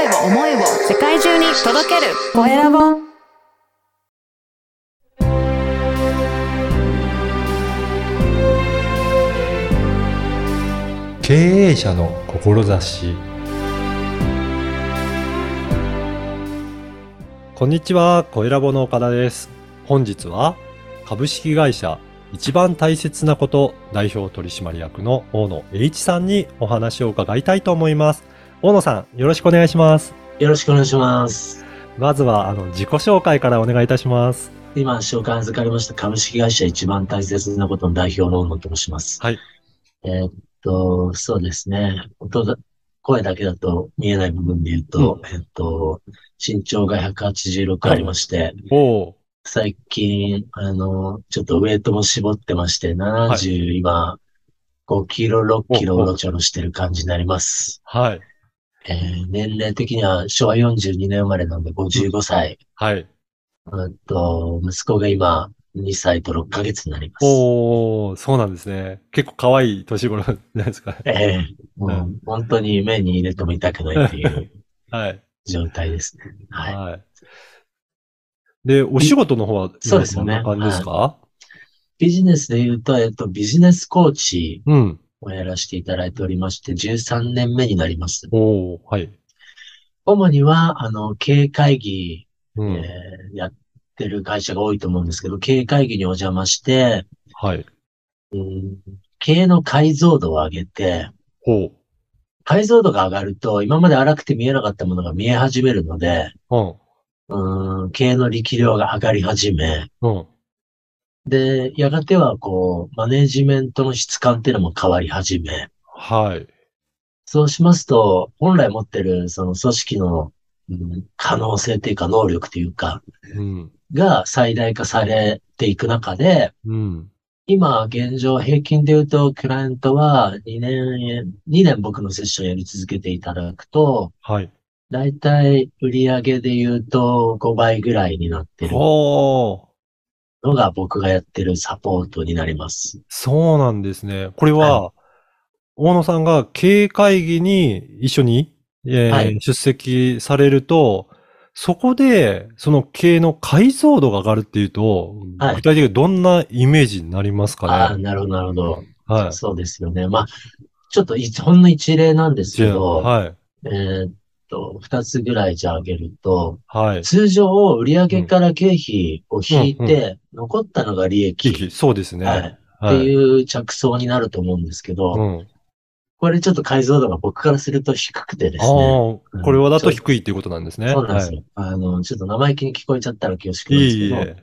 声を思いを世界中に届けるコエラボ経営者の志こんにちは、コエラボの岡田です。本日は株式会社一番大切なこと代表取締役の大野栄一さんにお話を伺いたいと思います。大野さん、よろしくお願いします。よろしくお願いします。まずは、あの、自己紹介からお願いいたします。今、紹介預かりました株式会社一番大切なことの代表の小野と申します。はい。えーっと、そうですね。音だ、声だけだと見えない部分で言うと、えーっと、身長が186ありまして、おー、最近、あの、ちょっとウェイトも絞ってまして、70、今、5キロ、6キロおろちょろしてる感じになります。はい。えー年齢的には昭和42年生まれなんで55歳。はい。うんと、息子が今、2歳と6ヶ月になります。おー、そうなんですね。結構可愛い年頃 なんですかね。ええもううん本当に目に入れても痛くないっていう はい。状態ですね。はい。はい。で、お仕事の方は、そうですよねどんな感じですか、ビジネスで言うと、えっと、ビジネスコーチうん。をやらせていただいておりまして、13年目になります。おー、はい。主には、あの、経営会議、うん。えーやってる会社が多いと思うんですけど、経営会議にお邪魔して、はい。うん、経営の解像度を上げて、ほう。解像度が上がると、今まで荒くて見えなかったものが見え始めるので、うん。うん、経営の力量が上がり始め、うん。で、やがてはこう、マネジメントの質感っていうのも変わり始め、はい。そうしますと、本来持ってるその組織の、うん可能性っていうか能力というか、うん。が最大化されていく中で、うん。今現状平均で言うと、クライアントは2年、2年僕のセッションやり続けていただくと、はい。だいたい売上で言うと5倍ぐらいになってるおー。のが僕がやってるサポートになります。そうなんですね。これは、大野さんが経営会議に一緒に、えーはい出席されると、そこで、その経営の解像度が上がるっていうと、はい具体的にどんなイメージになりますああ、かね。なるほど、なるほど。はい。そうですよね。まあ、ちょっと一ほんの一例なんですけど、はい。えーっと、二つぐらいじゃあげると、はい。通常売上から経費を引いうんて、残ったのが利益、そうですね。はいはい。っていう着想になると思うんですけど、うん。これちょっと解像度が僕からすると低くてですね。ー、これはだと低いっていうことなんですね。そうなんですよ。あの、ちょっと生意気に聞こえちゃったら恐縮なんですけど、いいえ。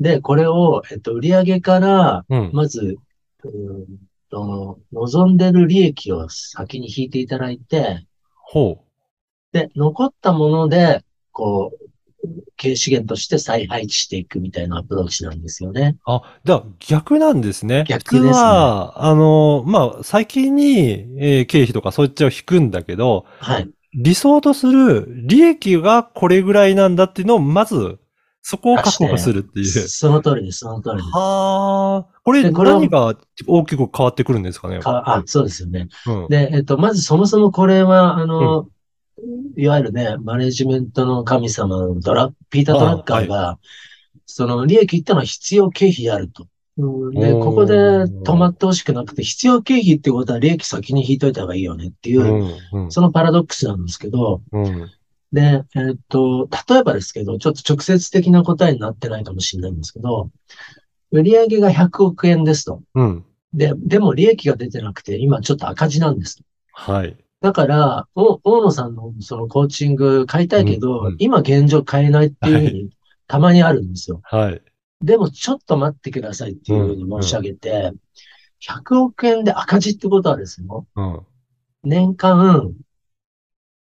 で、これを、えっと、売上から、うん。まず、うーんと、望んでる利益を先に引いていただいて、ほで、残ったもので、こう、経営資源として再配置していくみたいなアプローチなんですよね。う。あ、じゃあ逆なんですね。逆ですねは、あの、まあ、先に、えー経費とかそっちを引くんだけど、はい。理想とする利益がこれぐらいなんだっていうのを、まず、そこを確保するっていう。その通りです、その通りです。はあ。これでこれは何が大きく変わってくるんですかね？かあ、そうですよね。うん。で、えっと、まずそもそもこれは、あの、いわゆるね、マネジメントの神様のドラ、ピーター・ドラッカーが、その利益ってのは必要経費であると。うんで、ここで止まってほしくなくて、必要経費ってことは利益先に引いといた方がいいよねっていう、うん。うん。そのパラドックスなんですけど、うん。で、えっと、例えばですけど、ちょっと直接的な答えになってないかもしれないんですけど、売上が100億円ですと。うん。で、でも利益が出てなくて、今ちょっと赤字なんです。はい。だから、お大野さんのそのコーチング買いたいけど、うんうん今現状買えないっていうふうにたまにあるんですよ。はい。でもちょっと待ってくださいっていうふうに申し上げて、100億円で赤字ってことはですよ。うん。年間、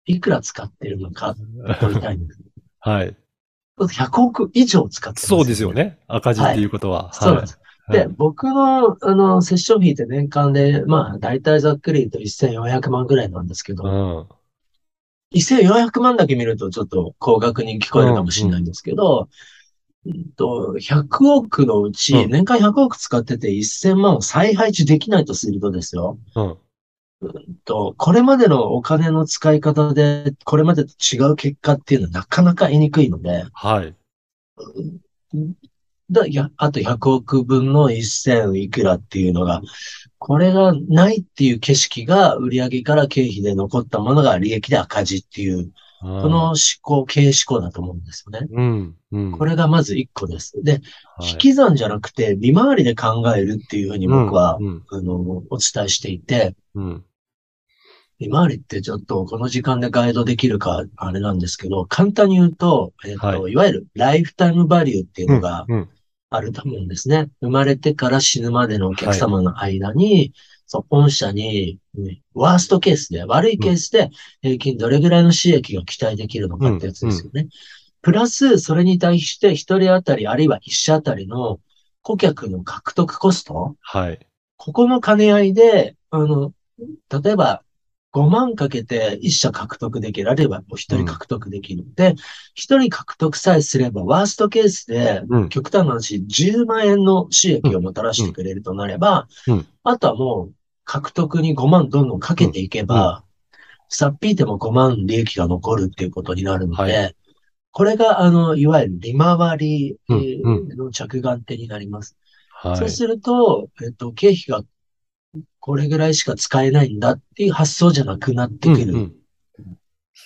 いくら使ってるのか問いたいんです。はい。100億以上使ってます、そうですよ。ね。赤字っていうことは。そうなんです。はいで、僕の、あの、セッション費って年間で、まあ、大体ざっくり言うと1400万ぐらいなんですけど、うん。1400万だけ見るとちょっと高額に聞こえるかもしれないんですけど、うんと100億のうち、うん年間100億使ってて1000万を再配置できないとするとですよ。うん。と、これまでのお金の使い方で、これまでと違う結果っていうのはなかなか言いにくいので、はい。だいや、あと100億分の1000いくらっていうのが、これがないっていう景色が売上から経費で残ったものが利益で赤字っていう、ここの思考、経営思考だと思うんですよね。うん、うん。これがまず1個です。で、はい引き算じゃなくて利回りで考えるっていうふうに僕は、うん、あの、お伝えしていて、うん。利回りってちょっとこの時間でガイドできるかあれなんですけど、簡単に言うと、えっ、と、、はいわゆるライフタイムバリューっていうのがうん、あると思うんですね。生まれてから死ぬまでのお客様の間に、そう、御社に、ねワーストケースで、悪いケースで平均どれぐらいの収益が期待できるのかってやつですよね。プラス、それに対して一人当たり、あるいは一社当たりの顧客の獲得コスト、はい。ここの兼ね合いで、あの、例えば、5万かけて1社獲得できる、あるいは1人獲得できる。で、1人獲得さえすれば、ワーストケースで、うん。極端な話、10万円の収益をもたらしてくれるとなれば、うんあとはもう、獲得に5万どんどんかけていけば、さっぴいても5万利益が残るっていうことになるので、はこれが、あの、いわゆる利回りの着眼点になります。はい。そうすると、えっと、経費がこれぐらいしか使えないんだっていう発想じゃなくなってくる。うんうん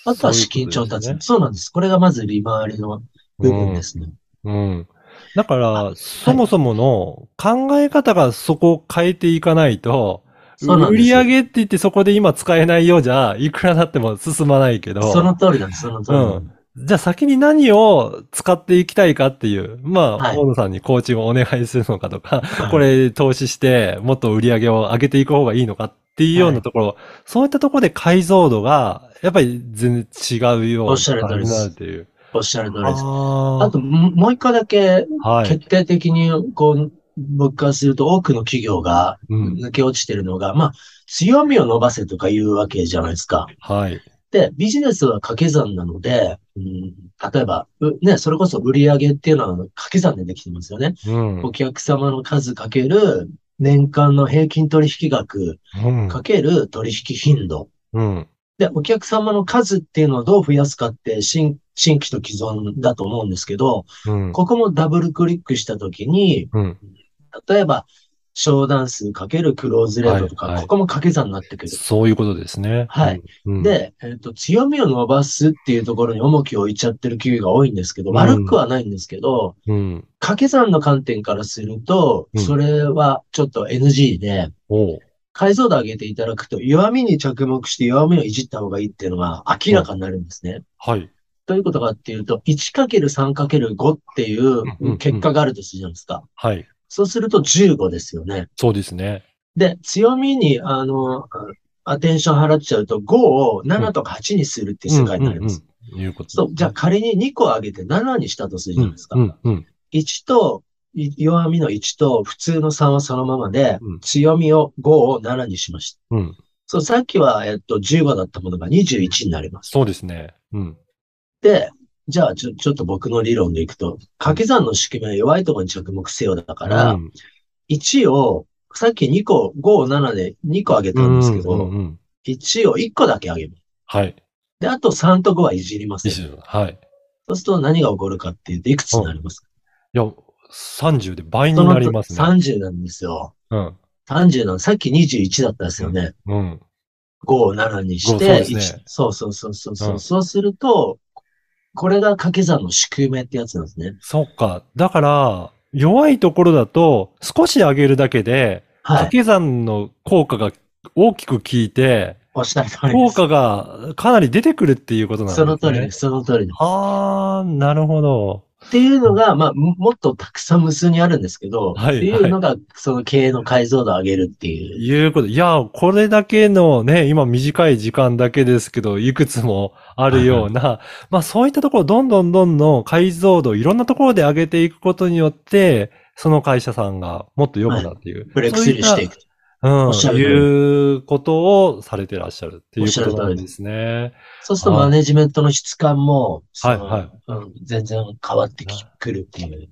あとは資金調達。そういうそうなんです。これがまず利回りの部分ですね。うん。だから、そもそもの考え方がそこを変えていかないと、売そうなんですより上げって言ってそこで今使えないようじゃ、いくらだっても進まないけど。その通りなんです、その通りなん。じゃあ先に何を使っていきたいかっていう、まあ、はい大野さんにコーチをお願いするのかとか、はいこれ投資してもっと売り上げを上げていく方がいいのかっていうようなところ、そういったところで解像度が、やっぱり全然違うようなおっしゃる通り感じになるっていう。おっしゃる通りです。ああと、ももう一個だけ。決定的に、こう、僕からすると多くの企業がうん。抜け落ちてるのが、まあ、強みを伸ばせとか言うわけじゃないですか。はい。で、ビジネスは掛け算なので、うん、例えば、うね、それこそ売り上げっていうのは掛け算でできてますよね。うん。お客様の数かける年間の平均取引額うん。かける取引頻度。うん。で、お客様の数っていうのをどう増やすかって新新規と既存だと思うんですけど、うん。ここもダブルクリックしたときに、うん。例えば、商談数かけるクローズレートとか、はいはいここも掛け算になってくる。そういうことですね。はいうん。で、えっと、強みを伸ばすっていうところに重きを置いちゃってる企業が多いんですけど、うん悪くはないんですけど、うん。掛け算の観点からするとう、んそれはちょっと NG で、解像度上げていただくと、弱みに着目して弱みをいじった方がいいっていうのが明らかになるんですね。はい。どういうことかっていうと、1×3×5 っていうんうんう結果があるとするじゃないですか。はい。そうすると15ですよね。そうですね。で、強みに、あの、アテンション払っちゃうと5を7とか8にするっていう世界になります。いうことそう、じゃあ仮に2個上げて7にしたとするじゃないですか。うんうん1と、い弱みの1と普通の3はそのままで、うん強みを5を7にしました。うん。そう、さっきは、えっと、15だったものが21になります。そうですね。うん。で、じゃあ、ちょ、ちょっと僕の理論でいくと、掛け算の仕組みは弱いところに着目せよだから、うん1を、さっき2個、5を7で2個上げたんですけど、うんうんうん1を1個だけ上げます。はい。で、あと3と5はいじりません。いいですよはい。そうすると何が起こるかっていうと、いくつになります？か、いや、30で倍になりますね。その30なんですよ。うん。30なの。さっき21だったですよね。うん。5を7にしそうて、ですね1そうそうそうそうそう、うんそうすると、これが掛け算の仕組みってやつなんですね。そっか。だから、弱いところだと、少し上げるだけで、はい。掛け算の効果が大きく効いて、おっしゃる通り。効果がかなり出てくるっていうことなんですそね。の通りです。その通りです。あー、なるほど。っていうのが、まあ、ももっとたくさん無数にあるんですけど、はいっていうのが、その経営の解像度を上げるっていう。いうこと。いや、これだけのね、今短い時間だけですけど、いくつもあるような、まあそういったところをどんどんどんどん解像度をいろんなところで上げていくことによって、その会社さんがもっと良くなっていう。ブレイクスルーしていくと。うん、いうことをされてらっしゃるっていうことなんですね。そうするとマネジメントの質感も、はいはいうん、全然変わってきくるっていう。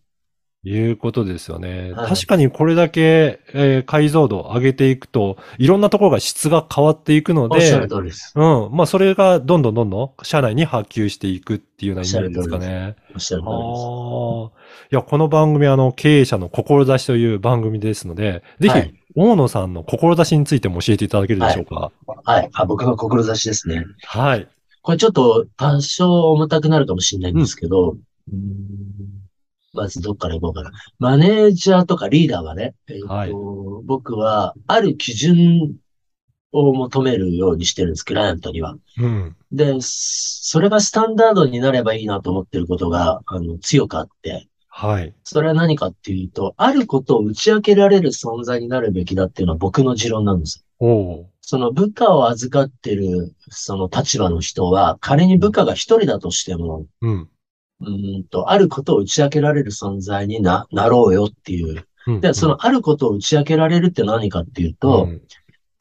いうことですよね。はい確かにこれだけ、えー解像度を上げていくと、いろんなところが質が変わっていくのおっしゃるで、通りです。うん。まあ、それがどんどんどんどん社内に波及していくっていうようなイメージですかね。おっしゃる通ありです。あ。いや、この番組はあの、経営者の志という番組ですので、ぜひ、はい大野さんの志についても教えていただけるでしょうか？はい。あ、僕の志ですね。はい。これちょっと多少重たくなるかもしれないんですけど、うーんまずどっから行こうかな。マネージャーとかリーダーはね、えーとはい僕はある基準を求めるようにしてるんです、クライアントには。うん。で、それがスタンダードになればいいなと思ってることが、あの、強くあって、はい。それは何かっていうと、あることを打ち明けられる存在になるべきだっていうのは僕の持論なんです。おおその部下を預かってる、その立場の人は、仮に部下が一人だとしても、ー。うん。うーんと、あることを打ち明けられる存在にな、なろうよっていう。うんで、そ、のあることを打ち明けられるって何かっていううと、ん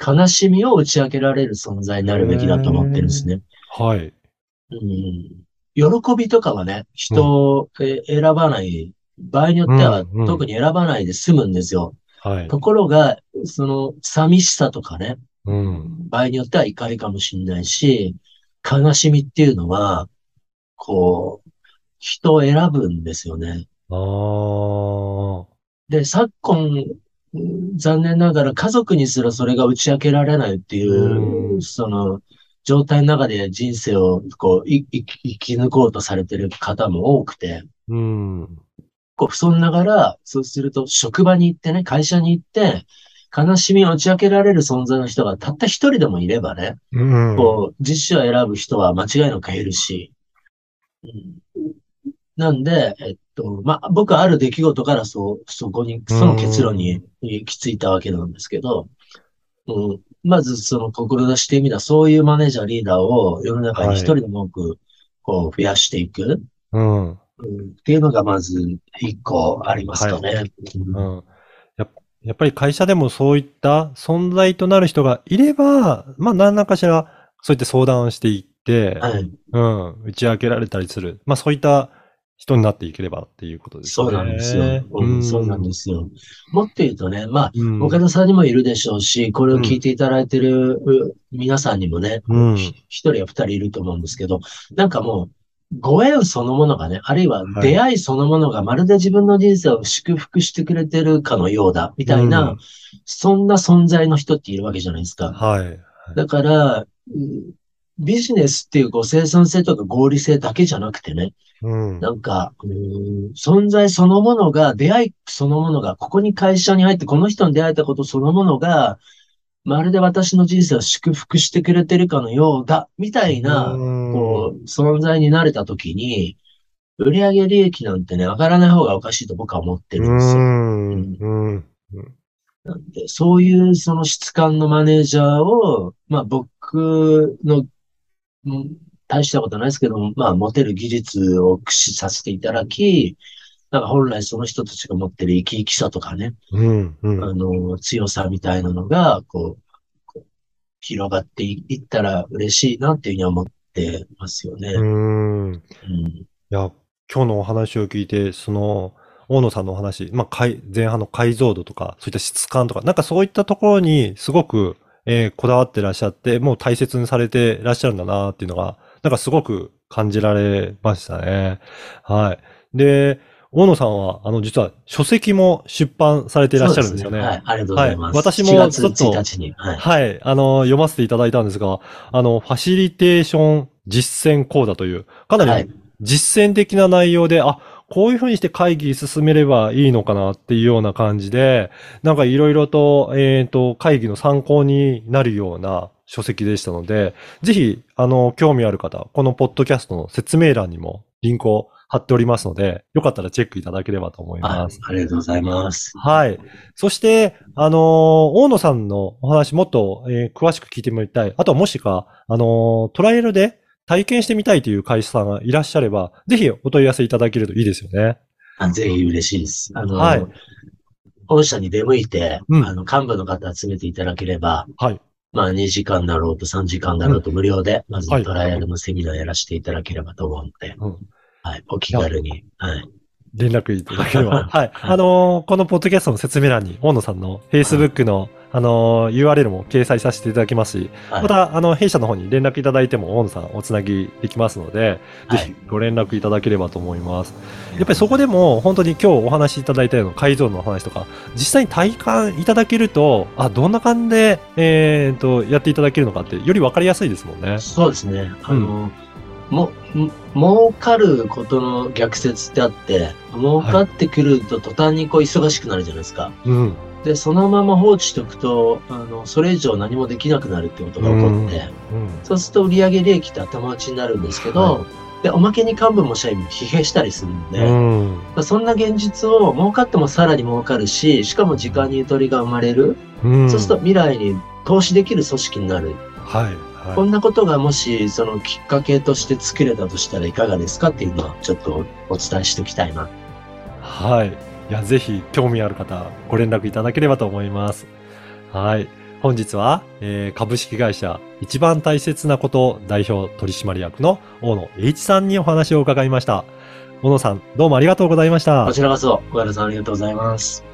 悲しみを打ち明けられる存在になるべきだと思ってるんですね。はい。うん、喜びとかはね、人をえ選ばない。場合によっては特に選ばないで済むんですよ。はい。ところが、その寂しさとかね、うん。場合によっては怒りかもしれないし、悲しみっていうのは、こう、人を選ぶんですよね。ああ。で、昨今、うん残念ながら家族にすらそれが打ち明けられないっていうう、んその、状態の中で人生をこう、生き抜こうとされてる方も多くて、うん。こう、そんながら、そうすると職場に行ってね、会社に行って、悲しみを打ち明けられる存在の人がたった一人でもいればね、うん。こう、実施を選ぶ人は間違いなく減るし、うんなんで、えっと、まあ、僕はある出来事からそう、そこに、その結論に行き着いたわけなんですけど、うん、まずその志してみたそういうマネージャー、リーダーを世の中に一人でも多く、こう、増やしていく、うん。うん、っていうのがまず一個ありますかね。うんうん。やっやっぱり会社でもそういった存在となる人がいれば、まあ何らかしらそういった相談をしていって、はい。うん、打ち明けられたりする。まあそういった人になっていければっていうことですね。そうなんですよ。うん、そうなんですよ。もっと言うとね、まあ、うん。岡田さんにもいるでしょうし、これを聞いていただいてるう皆さんにもね、うん人や二人いると思うんですけど、なんかもう、ご縁そのものがね、あるいははい出会いそのものがまるで自分の人生を祝福してくれてるかのようだ、みたいな、うんそんな存在の人っているわけじゃないですか。はい。だから、うんビジネスっていうこう生産性とか合理性だけじゃなくてね、うん。なんか、うーん存在そのものが、出会いそのものが、ここに会社に入ってこの人に出会えたことそのものが、まるで私の人生を祝福してくれてるかのようだ、みたいな、うんこう、存在になれたときに、売上利益なんてね、上がらない方がおかしいと僕は思ってるんですよ。うん。うん。なんで、そういうその質感のマネージャーを、まあ僕の、うん大したことないですけども、まあ持てる技術を駆使させていただき、なんか本来その人たちが持ってる生き生きさとかね、うん。うん。あの、強さみたいなのが、こう、こう広がっていいったら嬉しいなっていうふうには思ってますよね。うん。うんいや、今日のお話を聞いて、その、大野さんのお話、まあ、解前半の解像度とか、そういった質感とか、なんかそういったところにすごく、えーこだわってらっしゃって、もう大切にされてらっしゃるんだなっていうのが、なんかすごく感じられましたね。はい。で、大野さんは、あの、実は書籍も出版されていらっしゃるんですよね。そうはい、ありがとうございます。はい私も7月ちょっと1日に。はい。はい。あの、読ませていただいたんですが、あの、ファシリテーション実践講座という、かなりはい。実践的な内容で、あ、こういうふうにして会議進めればいいのかなっていうような感じで、なんかいろいろと、えっ、と、会議の参考になるような書籍でしたので、ぜひ、あの、興味ある方、このポッドキャストの説明欄にもリンクを貼っておりますので、よかったらチェックいただければと思いあます。ありがとうございます。はい。そして、あのー大野さんのお話もっと、えー詳しく聞いてみたい。あとはもしか、あのートライアルで体験してみたいという会社さんがいらっしゃれば、ぜひお問い合わせいただけるといいですよね。あぜひ嬉しいです。あの、はい御社に出向いて、うんあの、幹部の方集めていただければ、はい。まあ2時間だろうと3時間だろうと無料で、まずはいトライアルのセミナーやらせていただければと思うので、うんはい、お気軽に。はい。連絡いただければ。はい。あのーこのポッドキャストの説明欄に、大野さんの Facebook の、あのー URL も掲載させていただきますし、はいまた、あの、弊社の方に連絡いただいても、大野さんおつなぎできますので、はいぜひご連絡いただければと思います。やっぱりそこでも、本当に今日お話しいただいたような改造のお話とか、実際に体感いただけると、あ、どんな感じで、えー、と、やっていただけるのかって、より分かりやすいですもんね。そうですね。あの、も、ん儲かることの逆説ってあって、儲かってくると途端にこう忙しくなるじゃないですか。うん。で、そのまま放置しておくと、あの、それ以上何もできなくなるってことが起こって、うん。そうすると売上利益って頭打ちになるんですけど、はで、おまけに幹部も社員も疲弊したりするんで、うん。そんな現実を儲かってもさらに儲かるし、しかも時間にゆとりが生まれる。うん。そうすると未来に投資できる組織になる。はい。はこんなことがもし、そのきっかけとして作れたとしたらいかがですかっていうのは、ちょっとお伝えしておきたいな。い。はい。いや、ぜひ、興味ある方、ご連絡いただければと思います。はい。本日は、えー株式会社一番大切なこと代表取締役の大野栄一さんにお話を伺いました。小野さん、どうもありがとうございましたこ。ちらこそ、小原さんありがとうございます。